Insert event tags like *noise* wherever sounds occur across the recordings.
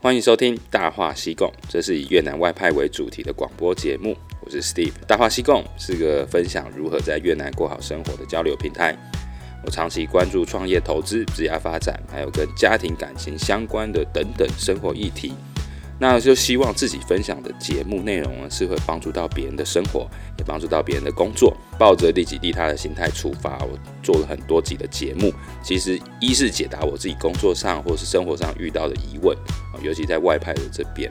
欢迎收听《大话西贡》，这是以越南外派为主题的广播节目。我是 Steve，《大话西贡》是个分享如何在越南过好生活的交流平台。我长期关注创业、投资、职业发展，还有跟家庭感情相关的等等生活议题。那就希望自己分享的节目内容呢，是会帮助到别人的生活，也帮助到别人的工作。抱着利己利他的心态出发，我做了很多集的节目。其实一是解答我自己工作上或是生活上遇到的疑问，尤其在外派的这边。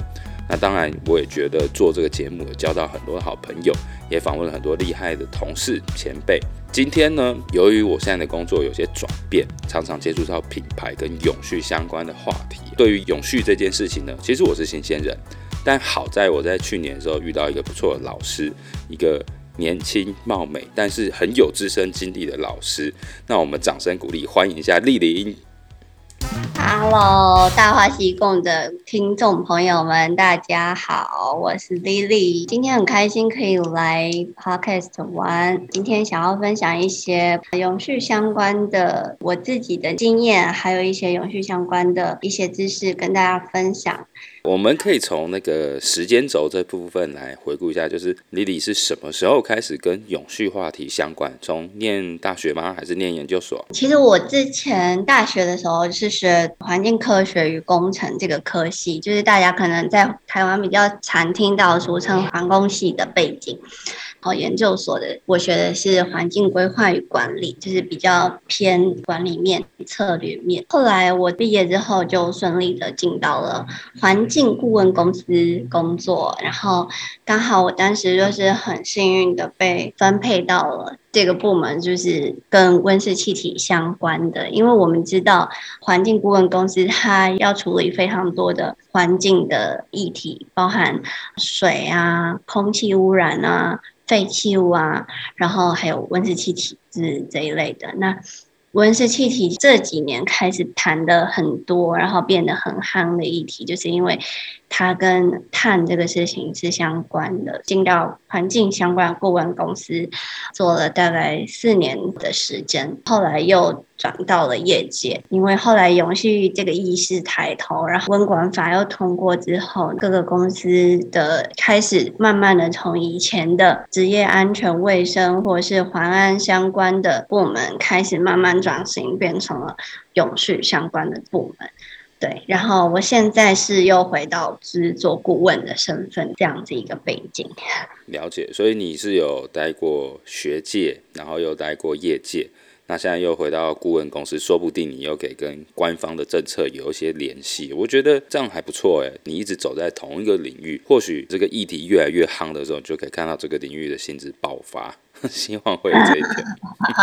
那当然，我也觉得做这个节目有交到很多好朋友，也访问了很多厉害的同事前辈。今天呢，由于我现在的工作有些转变，常常接触到品牌跟永续相关的话题。对于永续这件事情呢，其实我是新鲜人，但好在我在去年的时候遇到一个不错的老师，一个年轻貌美但是很有资深经历的老师。那我们掌声鼓励，欢迎一下丽玲。Hello，大话西贡的听众朋友们，大家好，我是 Lily。今天很开心可以来 Podcast 玩。今天想要分享一些永续相关的我自己的经验，还有一些永续相关的一些知识跟大家分享。我们可以从那个时间轴这部分来回顾一下，就是 Lily 是什么时候开始跟永续话题相关？从念大学吗？还是念研究所？其实我之前大学的时候是学环境科学与工程这个科系，就是大家可能在台湾比较常听到俗称环工系的背景。然哦研究所的我学的是环境规划与管理，就是比较偏管理面、策略面。后来我毕业之后就顺利的进到了环境顾问公司工作，然后刚好我当时就是很幸运的被分配到了这个部门，就是跟温室气体相关的。因为我们知道环境顾问公司它要处理非常多的环境的议题，包含水啊、空气污染啊。废弃物啊，然后还有温室气体是这一类的。那温室气体这几年开始谈的很多，然后变得很夯的议题，就是因为。它跟碳这个事情是相关的，进到环境相关顾问公司做了大概四年的时间，后来又转到了业界，因为后来永续这个意识抬头，然后温管法又通过之后，各个公司的开始慢慢的从以前的职业安全卫生或是环安相关的部门，开始慢慢转型，变成了永续相关的部门。对，然后我现在是又回到制作顾问的身份，这样子一个背景。了解，所以你是有待过学界，然后又待过业界，那现在又回到顾问公司，说不定你又可以跟官方的政策有一些联系。我觉得这样还不错诶，你一直走在同一个领域，或许这个议题越来越夯的时候，就可以看到这个领域的薪资爆发。*laughs* 希望会有这一天。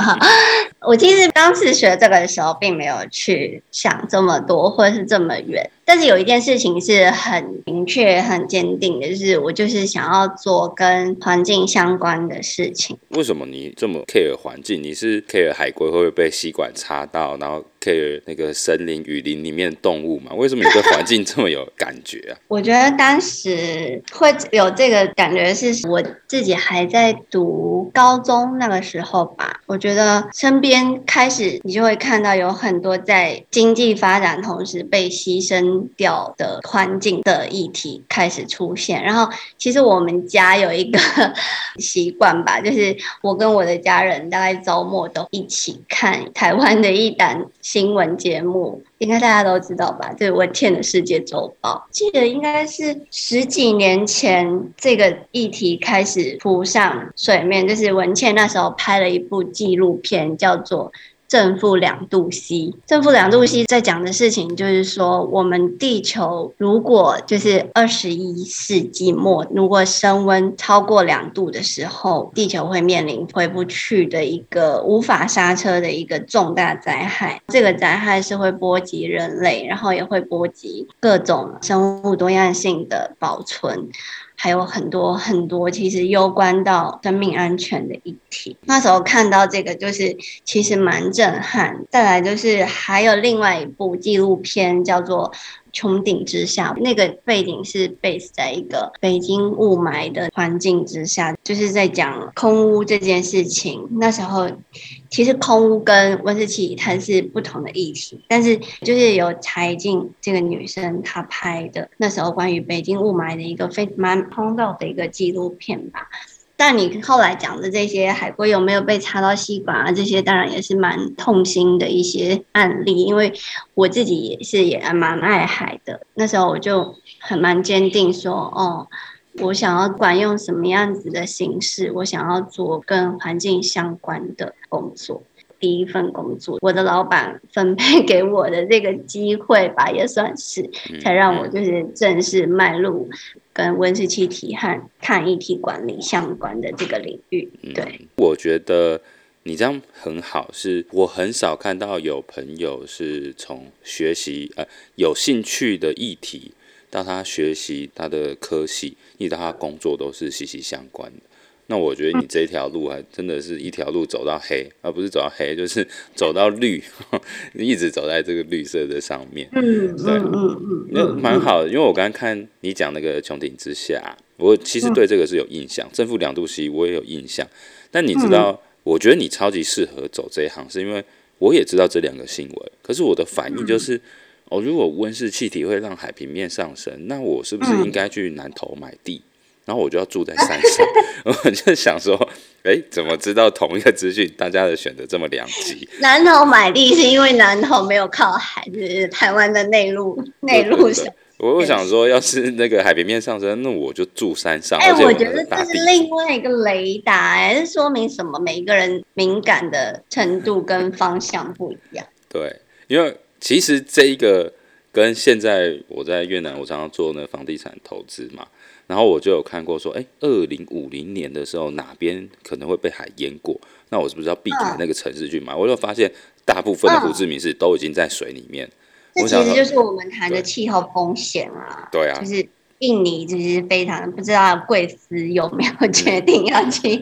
*laughs* 我其实当时学这个的时候，并没有去想这么多，或者是这么远。但是有一件事情是很明确、很坚定的，就是我就是想要做跟环境相关的事情。为什么你这么 care 环境？你是 care 海龟会不会被吸管插到，然后 care 那个森林、雨林里面的动物吗？为什么你对环境这么有感觉啊？*laughs* 我觉得当时会有这个感觉，是我自己还在读高中那个时候吧。我觉得身边开始你就会看到有很多在经济发展同时被牺牲。掉的环境的议题开始出现，然后其实我们家有一个 *laughs* 习惯吧，就是我跟我的家人大概周末都一起看台湾的一档新闻节目，应该大家都知道吧？就是《文茜的世界周报》，记得应该是十几年前这个议题开始浮上水面，就是文倩那时候拍了一部纪录片，叫做。正负两度 C，正负两度 C 在讲的事情就是说，我们地球如果就是二十一世纪末，如果升温超过两度的时候，地球会面临回不去的一个无法刹车的一个重大灾害。这个灾害是会波及人类，然后也会波及各种生物多样性的保存。还有很多很多，其实攸关到生命安全的议题。那时候看到这个，就是其实蛮震撼。再来就是还有另外一部纪录片，叫做《穹顶之下，那个背景是 base 在一个北京雾霾的环境之下，就是在讲空屋这件事情。那时候其实空屋跟温室气体它是不同的议题，但是就是有柴静这个女生她拍的那时候关于北京雾霾的一个非蛮轰动的一个纪录片吧。但你后来讲的这些海龟有没有被插到吸管啊？这些当然也是蛮痛心的一些案例，因为我自己也是也蛮爱海的。那时候我就很蛮坚定说，哦，我想要管用什么样子的形式，我想要做跟环境相关的工作。第一份工作，我的老板分配给我的这个机会吧，也算是才让我就是正式迈入跟温室气体和碳液体管理相关的这个领域。对，嗯，我觉得你这样很好，是我很少看到有朋友是从学习呃有兴趣的议题到他学习他的科系，一直到他工作都是息息相关的。那我觉得你这条路还真的是一条路走到黑，而不是走到黑，就是走到绿，*laughs* 一直走在这个绿色的上面。嗯，对，嗯嗯，那蛮好的，因为我刚刚看你讲那个穹顶之下，我其实对这个是有印象，正负两度 C 我也有印象。但你知道，我觉得你超级适合走这一行，是因为我也知道这两个新闻，可是我的反应就是，哦，如果温室气体会让海平面上升，那我是不是应该去南投买地？然后我就要住在山上，*laughs* 我就想说，哎，怎么知道同一个资讯，大家的选择这么两极？南投买地是因为南投没有靠海，就是台湾的内陆内陆上。我又想说，要是那个海平面上升，那我就住山上。哎，我觉得这是另外一个雷达，哎，这说明什么？每一个人敏感的程度跟方向不一样。对，因为其实这一个跟现在我在越南，我常常做那房地产投资嘛。然后我就有看过说，哎，二零五零年的时候哪边可能会被海淹过？那我是不是要避开那个城市去买？我就发现大部分的胡志明市都已经在水里面。这其实就是我们谈的气候风险啊。对啊，就是。印尼就是非常不知道贵司有没有决定要去印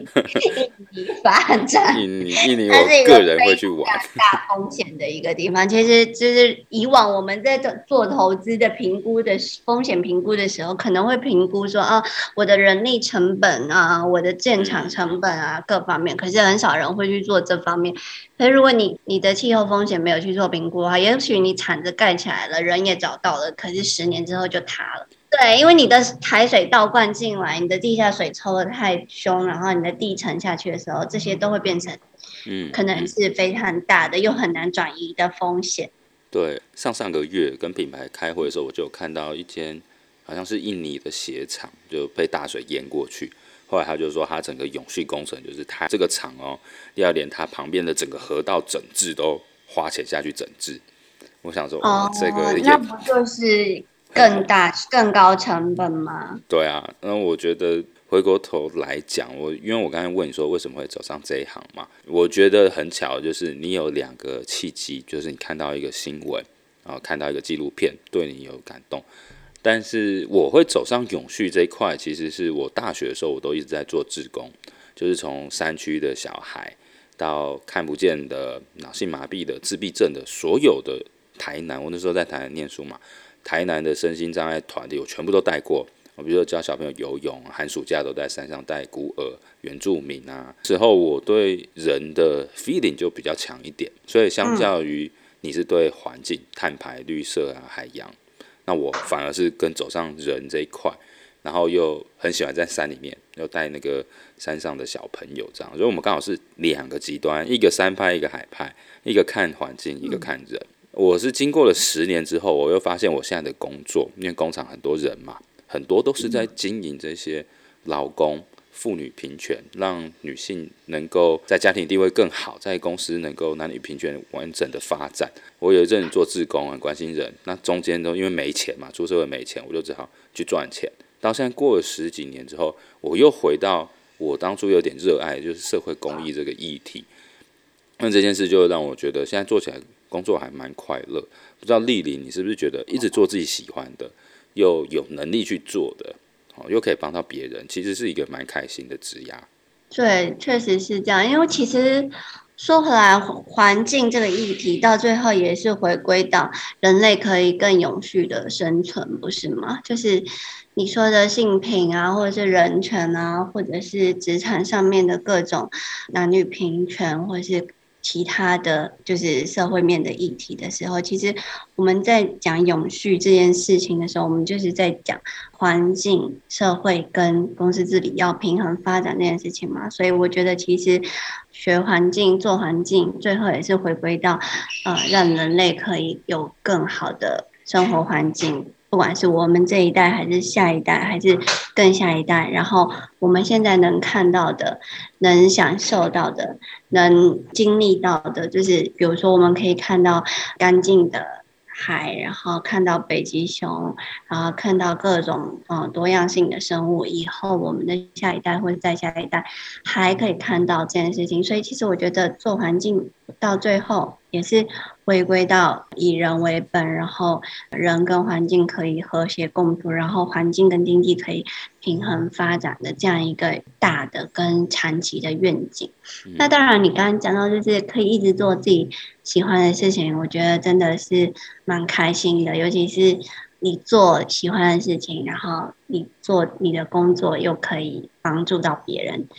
尼发展。印尼，印尼，我个人会去玩。大风险的一个地方，其实就是以往我们在做投资的评估的风险评估的时候，可能会评估说啊，我的人力成本啊，我的建厂成本啊，各方面。可是很少人会去做这方面。可是如果你你的气候风险没有去做评估的话，也许你铲子盖起来了，人也找到了，可是十年之后就塌了。对，因为你的海水倒灌进来，你的地下水抽的太凶，然后你的地沉下去的时候，这些都会变成，嗯，可能是非常大的又很难转移的风险。对，上上个月跟品牌开会的时候，我就看到一间好像是印尼的鞋厂就被大水淹过去，后来他就说他整个永续工程就是他这个厂哦，要连他旁边的整个河道整治都花钱下去整治。我想说，哦，这个那不就是？更大、更高成本吗？对啊，那我觉得回过头来讲，我因为我刚才问你说为什么会走上这一行嘛，我觉得很巧，就是你有两个契机，就是你看到一个新闻，然后看到一个纪录片，对你有感动。但是我会走上永续这一块，其实是我大学的时候我都一直在做志工，就是从山区的小孩到看不见的脑性麻痹的自闭症的所有的台南，我那时候在台南念书嘛。台南的身心障碍团体，我全部都带过。我比如说教小朋友游泳，寒暑假都在山上带孤儿、原住民啊。之后我对人的 feeling 就比较强一点，所以相较于你是对环境、碳排、绿色啊、海洋，那我反而是更走上人这一块，然后又很喜欢在山里面，又带那个山上的小朋友这样。所以我们刚好是两个极端，一个山派，一个海派，一个看环境，一个看人。我是经过了十年之后，我又发现我现在的工作，因为工厂很多人嘛，很多都是在经营这些劳工、妇女平权，让女性能够在家庭地位更好，在公司能够男女平权完整的发展。我有一阵做志工，很关心人，那中间都因为没钱嘛，出社会没钱，我就只好去赚钱。到现在过了十几年之后，我又回到我当初有点热爱，就是社会公益这个议题。那这件事就让我觉得现在做起来。工作还蛮快乐，不知道俐霖，你是不是觉得一直做自己喜欢的，又有能力去做的，哦，又可以帮到别人，其实是一个蛮开心的职涯。对，确实是这样。因为其实说回来，环境这个议题到最后也是回归到人类可以更永续的生存，不是吗？就是你说的性平啊，或者是人权啊，或者是职场上面的各种男女平权，或者是。其他的就是社会面的议题的时候，其实我们在讲永续这件事情的时候，我们就是在讲环境、社会跟公司治理要平衡发展这件事情嘛。所以我觉得，其实学环境、做环境，最后也是回归到，呃，让人类可以有更好的生活环境。不管是我们这一代，还是下一代，还是更下一代，然后我们现在能看到的、能享受到的、能经历到的，就是比如说，我们可以看到干净的。海，然后看到北极熊，然后看到各种嗯多样性的生物，以后我们的下一代或者再下一代还可以看到这件事情。所以其实我觉得做环境到最后也是回归到以人为本，然后人跟环境可以和谐共处，然后环境跟经济可以平衡发展的这样一个大的跟长期的愿景。嗯、那当然，你刚刚讲到就是可以一直做自己。喜欢的事情，我觉得真的是蛮开心的，尤其是你做喜欢的事情，然后你做你的工作又可以帮助到别人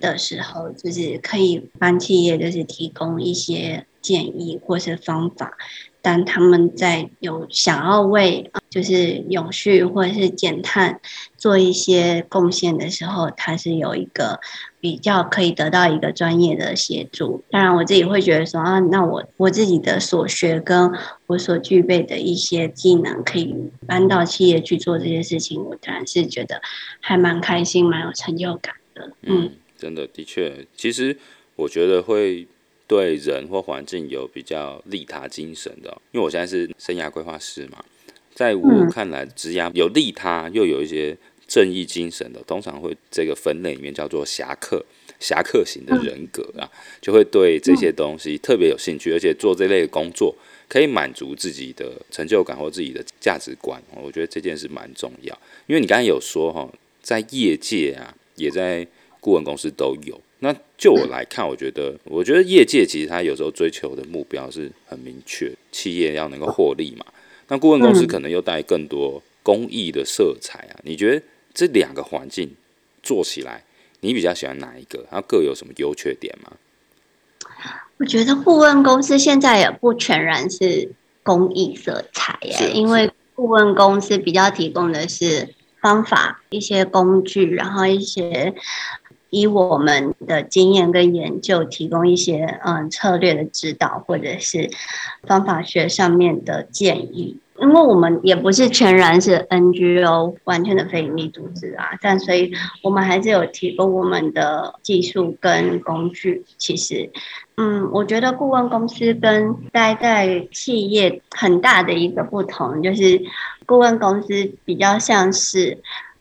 的时候，就是可以帮企业就是提供一些建议或是方法。当他们在有想要为就是永续或者是减碳做一些贡献的时候，他是有一个比较可以得到一个专业的协助。当然，我自己会觉得说啊，那我我自己的所学跟我所具备的一些技能，可以搬到企业去做这些事情，我当然是觉得还蛮开心、蛮有成就感的。嗯，嗯，真的，的确，其实我觉得会。对人或环境有比较利他精神的，因为我现在是生涯规划师嘛，在我看来，职涯有利他又有一些正义精神的，通常会这个分类里面叫做侠客，侠客型的人格啊，就会对这些东西特别有兴趣，而且做这类的工作可以满足自己的成就感或自己的价值观。我觉得这件事蛮重要，因为你刚才有说哈，在业界啊，也在顾问公司都有。那就我来看，我觉得，我觉得业界其实他有时候追求的目标是很明确，企业要能够获利嘛。那顾问公司可能又带更多公益的色彩啊。你觉得这两个环境做起来，你比较喜欢哪一个？它各有什么优缺点吗？我觉得顾问公司现在也不全然是公益色彩耶，因为顾问公司比较提供的是方法、一些工具，然后一些。以我们的经验跟研究，提供一些嗯策略的指导，或者是方法学上面的建议。因为我们也不是全然是 NGO 完全的非营利组织啊，但所以我们还是有提供我们的技术跟工具。其实，嗯，我觉得顾问公司跟待在企业很大的一个不同，就是顾问公司比较像是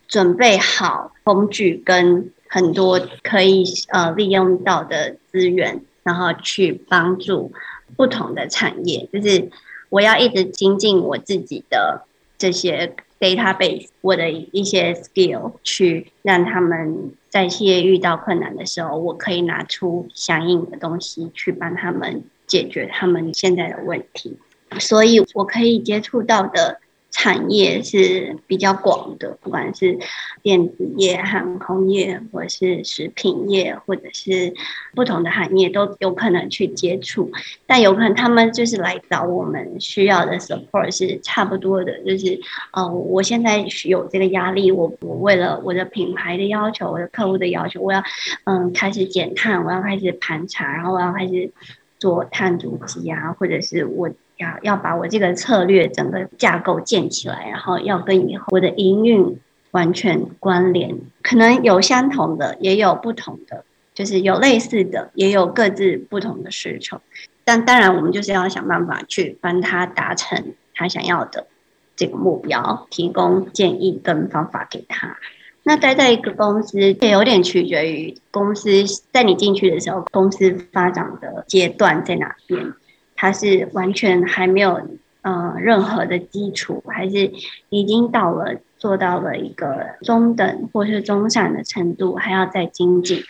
准备好工具跟。很多可以呃利用到的资源，然后去帮助不同的产业。就是我要一直精进我自己的这些 database，我的一些 skill，去让他们在企业遇到困难的时候，我可以拿出相应的东西去帮他们解决他们现在的问题。所以我可以接触到的。产业是比较广的，不管是电子业、航空业，或者是食品业，或者是不同的行业都有可能去接触。但有可能他们就是来找我们需要的 support 是差不多的，就是呃，我现在有这个压力，我我为了我的品牌的要求，我的客户的要求，我要嗯开始减碳，我要开始盘查，然后我要开始做碳足迹啊，或者是我。要要把我这个策略整个架构建起来，然后要跟以后我的营运完全关联，可能有相同的，也有不同的，就是有类似的，也有各自不同的需求。但当然，我们就是要想办法去帮他达成他想要的这个目标，提供建议跟方法给他。那待在一个公司，也有点取决于公司在你进去的时候，公司发展的阶段在哪边。它是完全还没有呃任何的基础，还是已经到了做到了一个中等或是中上的程度，还要再精进，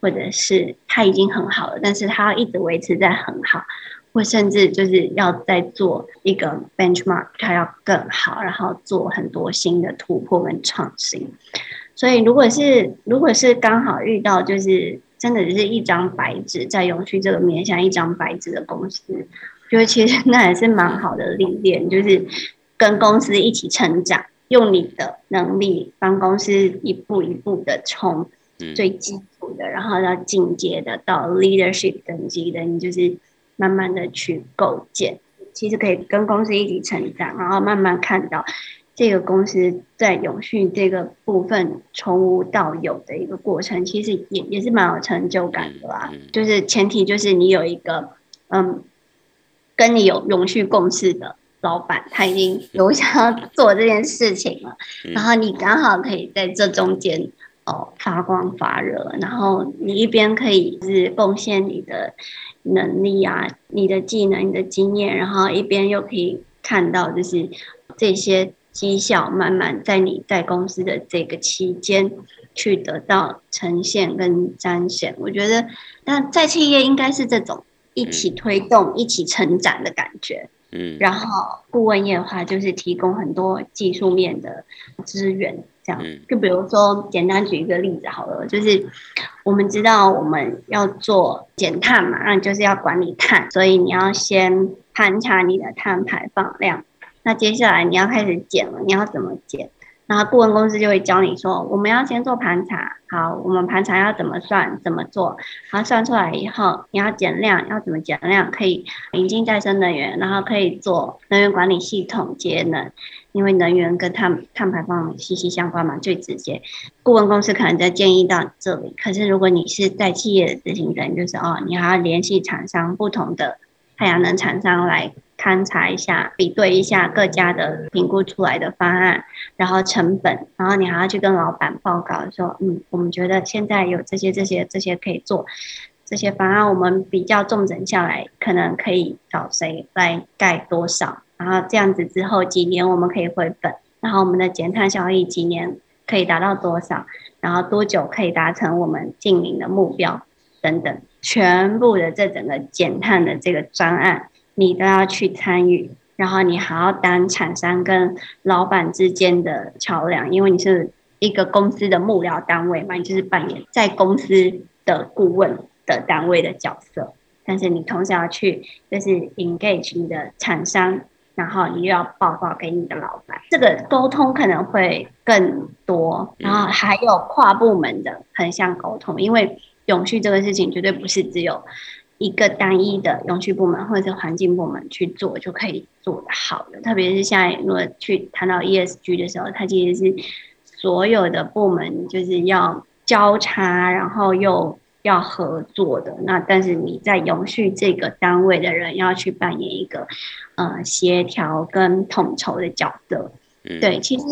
或者是它已经很好了，但是它要一直维持在很好，或甚至就是要再做一个 benchmark，它要更好，然后做很多新的突破跟创新。所以，如果是如果是刚好遇到，就是真的只是一张白纸，在永续这个面向一张白纸的公司，觉得其实那也是蛮好的历练，就是跟公司一起成长，用你的能力帮公司一步一步的从最基础的，然后到进阶的，到 leadership 等级的，你就是慢慢的去构建，其实可以跟公司一起成长，然后慢慢看到。这个公司在永续这个部分从无到有的一个过程，其实也也是蛮有成就感的啦。就是前提就是你有一个嗯，跟你有永续共识的老板，他已经 *laughs* 有想要做这件事情了，然后你刚好可以在这中间哦发光发热，然后你一边可以是贡献你的能力啊、你的技能、你的经验，然后一边又可以看到就是这些。绩效慢慢在你在公司的这个期间去得到呈现跟彰显，我觉得，那在企业应该是这种一起推动、一起成长的感觉。嗯，然后顾问业的话，就是提供很多技术面的资源，这样。就比如说，简单举一个例子好了，就是我们知道我们要做减碳嘛，那就是要管理碳，所以你要先盘查你的碳排放量。那接下来你要开始减了，你要怎么减？然后顾问公司就会教你说，我们要先做盘查，好，我们盘查要怎么算，怎么做？然后算出来以后，你要减量，要怎么减量？可以引进再生能源，然后可以做能源管理系统节能，因为能源跟碳碳排放息息相关嘛，最直接。顾问公司可能在建议到这里，可是如果你是在企业的执行人，就是哦，你还要联系厂商，不同的太阳能厂商来。勘察一下，比对一下各家的评估出来的方案，然后成本，然后你还要去跟老板报告说，嗯，我们觉得现在有这些、这些、这些可以做，这些方案我们比较重整下来，可能可以找谁来盖多少，然后这样子之后几年我们可以回本，然后我们的减碳效益几年可以达到多少，然后多久可以达成我们近零的目标等等，全部的这整个减碳的这个专案。你都要去参与，然后你还要当厂商跟老板之间的桥梁，因为你是一个公司的幕僚单位嘛，你就是扮演在公司的顾问的单位的角色，但是你同时要去就是 engage 你的厂商，然后你又要报告给你的老板，这个沟通可能会更多，然后还有跨部门的横向沟通，因为永续这个事情绝对不是只有。一个单一的永续部门或者是环境部门去做就可以做得好的，特别是现在如果去谈到 ESG 的时候，它其实是所有的部门就是要交叉，然后又要合作的。那但是你在永续这个单位的人要去扮演一个呃协调跟统筹的角色，对，其实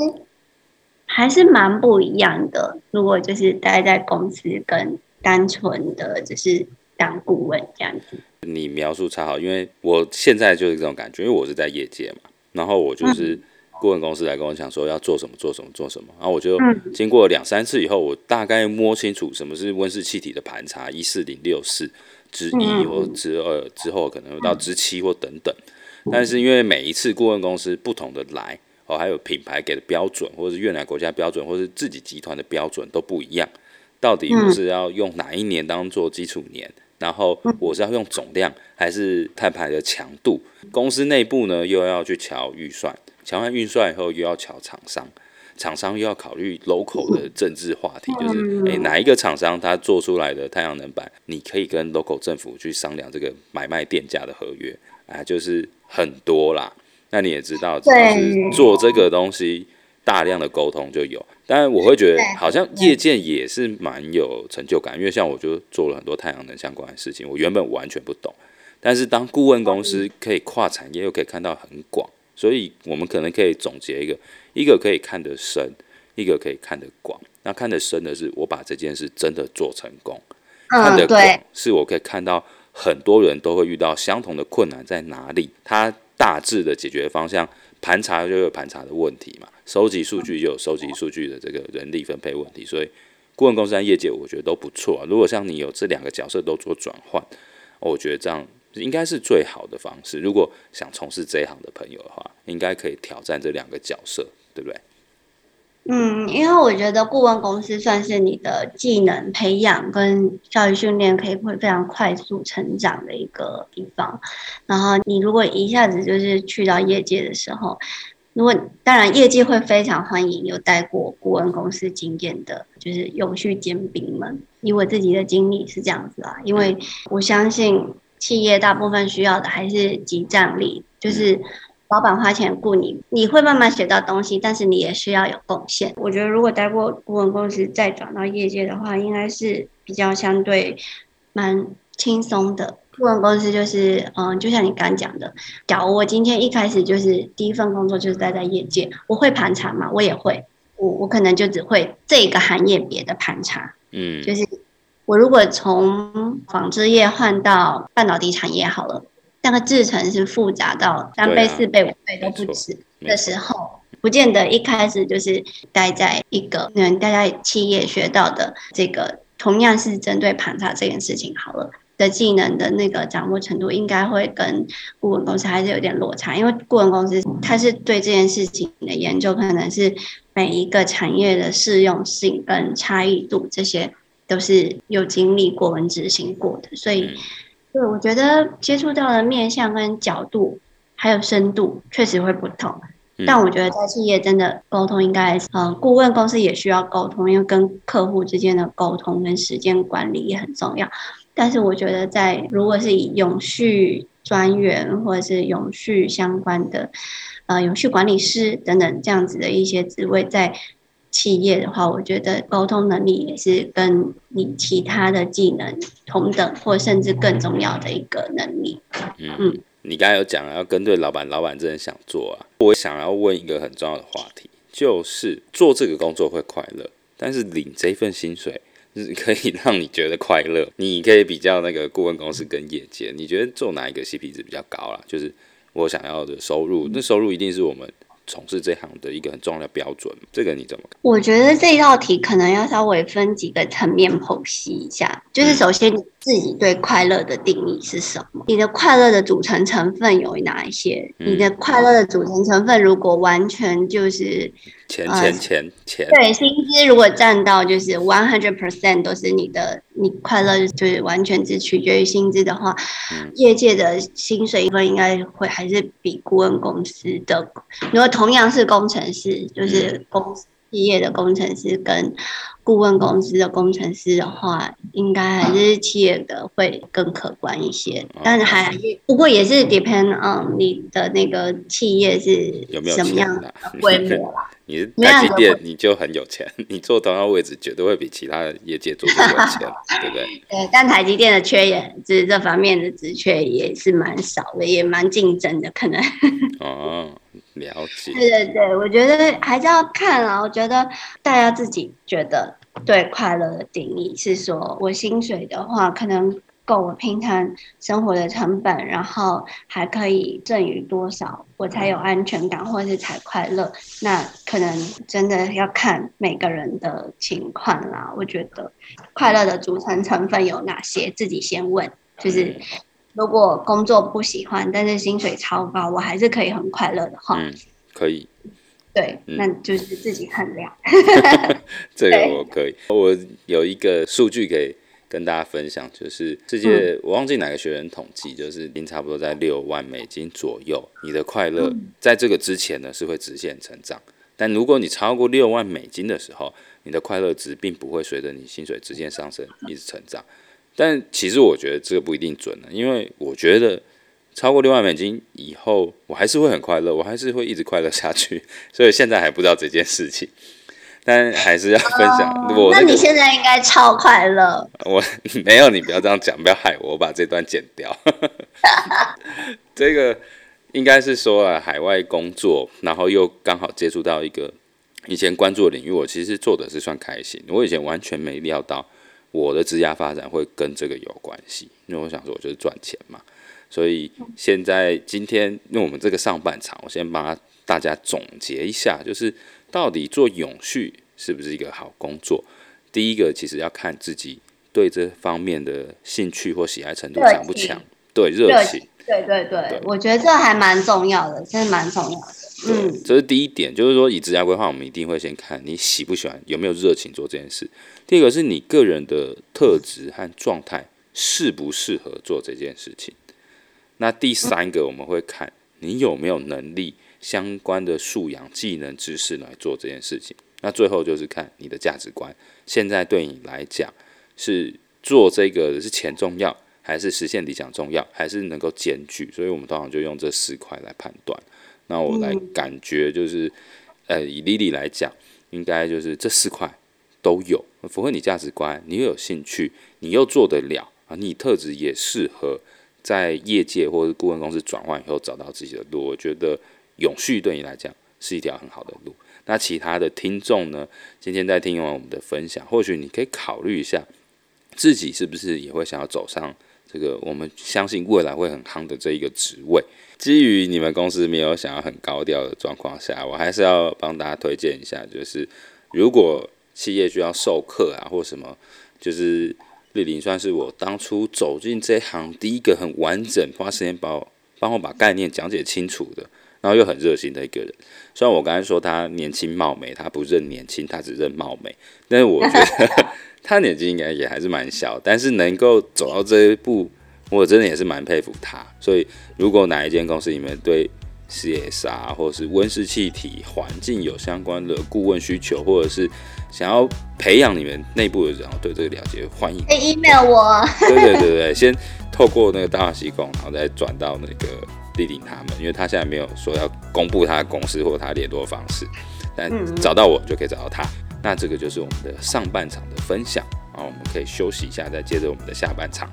还是蛮不一样的。如果就是待在公司跟单纯的就是。当顾问这样子，你描述超好，因为我现在就是这种感觉，因为我是在业界嘛，然后我就是顾问公司来跟我讲说要做什么做什么做什么，然后我就经过两三次以后，我大概摸清楚什么是温室气体的盘查一四零六四之一或之二之后，可能到之七或等等，但是因为每一次顾问公司不同的来哦，还有品牌给的标准，或者是越南国家标准，或者是自己集团的标准都不一样，到底我是要用哪一年当做基础年？然后我是要用总量还是碳排的强度？公司内部呢又要去瞧预算，瞧完预算以后又要瞧厂商，厂商又要考虑 local 的政治话题，就是诶哪一个厂商他做出来的太阳能板，你可以跟 local 政府去商量这个买卖电价的合约啊，就是很多啦。那你也知道，就是做这个东西。大量的沟通就有，但我会觉得好像业界也是蛮有成就感，因为像我就做了很多太阳能相关的事情，我原本完全不懂，但是当顾问公司可以跨产业，又可以看到很广，所以我们可能可以总结一个，一个可以看得深，一个可以看得广。那看得深的是我把这件事真的做成功，看得广是我可以看到很多人都会遇到相同的困难在哪里，它大致的解决方向。盘查就有盘查的问题嘛，收集数据就有收集数据的这个人力分配问题，所以顾问公司在业界，我觉得都不错啊。如果像你有这两个角色都做转换，我觉得这样应该是最好的方式。如果想从事这一行的朋友的话，应该可以挑战这两个角色，对不对？嗯，因为我觉得顾问公司算是你的技能培养跟教育训练可以会非常快速成长的一个地方。然后你如果一下子就是去到业界的时候，如果当然业界会非常欢迎有带过顾问公司经验的，就是永续尖兵们。以我自己的经历是这样子啊，因为我相信企业大部分需要的还是集战力，就是。老板花钱雇你，你会慢慢学到东西，但是你也需要有贡献。我觉得如果待过顾问公司再转到业界的话，应该是比较相对蛮轻松的。顾问公司就是，嗯，就像你刚讲的，假如我今天一开始就是第一份工作就是待在业界，我会盘查嘛？我也会，我我可能就只会这个行业别的盘查，嗯，就是我如果从纺织业换到半导体产业好了。那个制程是复杂到三倍、四倍、五倍都不止的时候，不见得一开始就是待在一个嗯，大家企业学到的这个同样是针对盘查这件事情好了的技能的那个掌握程度，应该会跟顾问公司还是有点落差，因为顾问公司它是对这件事情的研究，可能是每一个产业的适用性跟差异度，这些都是有经历过跟执行过的，所以。对，我觉得接触到的面向跟角度还有深度确实会不同，但我觉得在企业真的沟通应该，呃，顾问公司也需要沟通，因为跟客户之间的沟通跟时间管理也很重要。但是我觉得在如果是以永续专员或者是永续相关的，呃，永续管理师等等这样子的一些职位在。企业的话，我觉得沟通能力也是跟你其他的技能同等，或甚至更重要的一个能力。嗯，嗯，你刚才有讲要跟对老板，老板真的想做啊。我想要问一个很重要的话题，就是做这个工作会快乐，但是领这份薪水是可以让你觉得快乐。你可以比较那个顾问公司跟业界，你觉得做哪一个 CP 值比较高啦？就是我想要的收入，那收入一定是我们。从事这行的一个很重要的标准，这个你怎么看？我觉得这一道题可能要稍微分几个层面剖析一下。就是首先你自己对快乐的定义是什么？你的快乐的组成成分有哪一些？你的快乐的组成成分如果完全就是钱钱钱钱，对，薪资如果占到就是 one hundred percent 都是你的，你快乐就是完全只取决于薪资的话，业界的薪水分应该会还是比顾问公司的，如果同样是工程师，就是公司。企业的工程师跟顾问公司的工程师的话，应该还是企业的会更可观一些。但是还不过也是 depend on 你的那个企业是什么样的规模啦。*laughs* 你是台积电，你就很有钱，你坐同样位置绝对会比其他的业界做的有钱，*laughs* 对不对？对，但台积电的缺也是这方面的职缺也是蛮少的，也蛮竞争的，可能。*laughs* 哦。了解，对对对，我觉得还是要看啊。我觉得大家自己觉得对快乐的定义是说，我薪水的话可能够我平常生活的成本，然后还可以赠予多少，我才有安全感，或是才快乐。那可能真的要看每个人的情况啦。我觉得快乐的组成成分有哪些，自己先问，就是。如果工作不喜欢，但是薪水超高，我还是可以很快乐的话，嗯，可以，对，嗯、那就是自己衡量。*laughs* 这个我可以，我有一个数据可以跟大家分享，就是世界、嗯、我忘记哪个学人统计，就是您差不多在六万美金左右，你的快乐在这个之前呢是会直线成长，但如果你超过六万美金的时候，你的快乐值并不会随着你薪水直线上升一直成长。但其实我觉得这个不一定准的，因为我觉得超过六万美金以后，我还是会很快乐，我还是会一直快乐下去。所以现在还不知道这件事情，但还是要分享。哦、*laughs* 我、那个、那你现在应该超快乐。我没有，你不要这样讲，不要害我，我把这段剪掉。*laughs* 这个应该是说啊，海外工作，然后又刚好接触到一个以前关注的领域，我其实做的是算开心。我以前完全没料到。我的职业发展会跟这个有关系，因为我想说，我就是赚钱嘛。所以现在今天，因为我们这个上半场，我先帮大家总结一下，就是到底做永续是不是一个好工作？第一个其实要看自己对这方面的兴趣或喜爱程度强不强，对热情，对对对，对，我觉得这还蛮重要的，真的蛮重要的。嗯，这是第一点，就是说以职涯规划，我们一定会先看你喜不喜欢，有没有热情做这件事。第二个是你个人的特质和状态适不适合做这件事情。那第三个我们会看你有没有能力、相关的素养、技能、知识来做这件事情。那最后就是看你的价值观，现在对你来讲是做这个是钱重要，还是实现理想重要，还是能够兼具？所以我们通常就用这四块来判断。那我来感觉就是，呃，以 Lily 来讲，应该就是这四块。都有符合你价值观，你又有兴趣，你又做得了啊，你特质也适合在业界或者顾问公司转换以后找到自己的路。我觉得永续对你来讲是一条很好的路。那其他的听众呢？今天在听完我们的分享，或许你可以考虑一下，自己是不是也会想要走上这个我们相信未来会很夯的这一个职位。基于你们公司没有想要很高调的状况下，我还是要帮大家推荐一下，就是如果。企业需要授课啊，或什么，就是丽玲算是我当初走进这行第一个很完整花时间帮我帮我把概念讲解清楚的，然后又很热心的一个人。虽然我刚才说他年轻貌美，他不认年轻，他只认貌美，但是我觉得他年纪应该也还是蛮小，但是能够走到这一步，我真的也是蛮佩服他。所以如果哪一间公司你们对 CSR 或者是温室气体环境有相关的顾问需求，或者是想要培养你们内部的人，对这个了解，欢迎。email 我。对对对对，先透过那个大话西工，然后再转到那个丽玲他们，因为他现在没有说要公布他的公司或他联络方式，但找到我就可以找到他。嗯、那这个就是我们的上半场的分享，啊我们可以休息一下，再接着我们的下半场。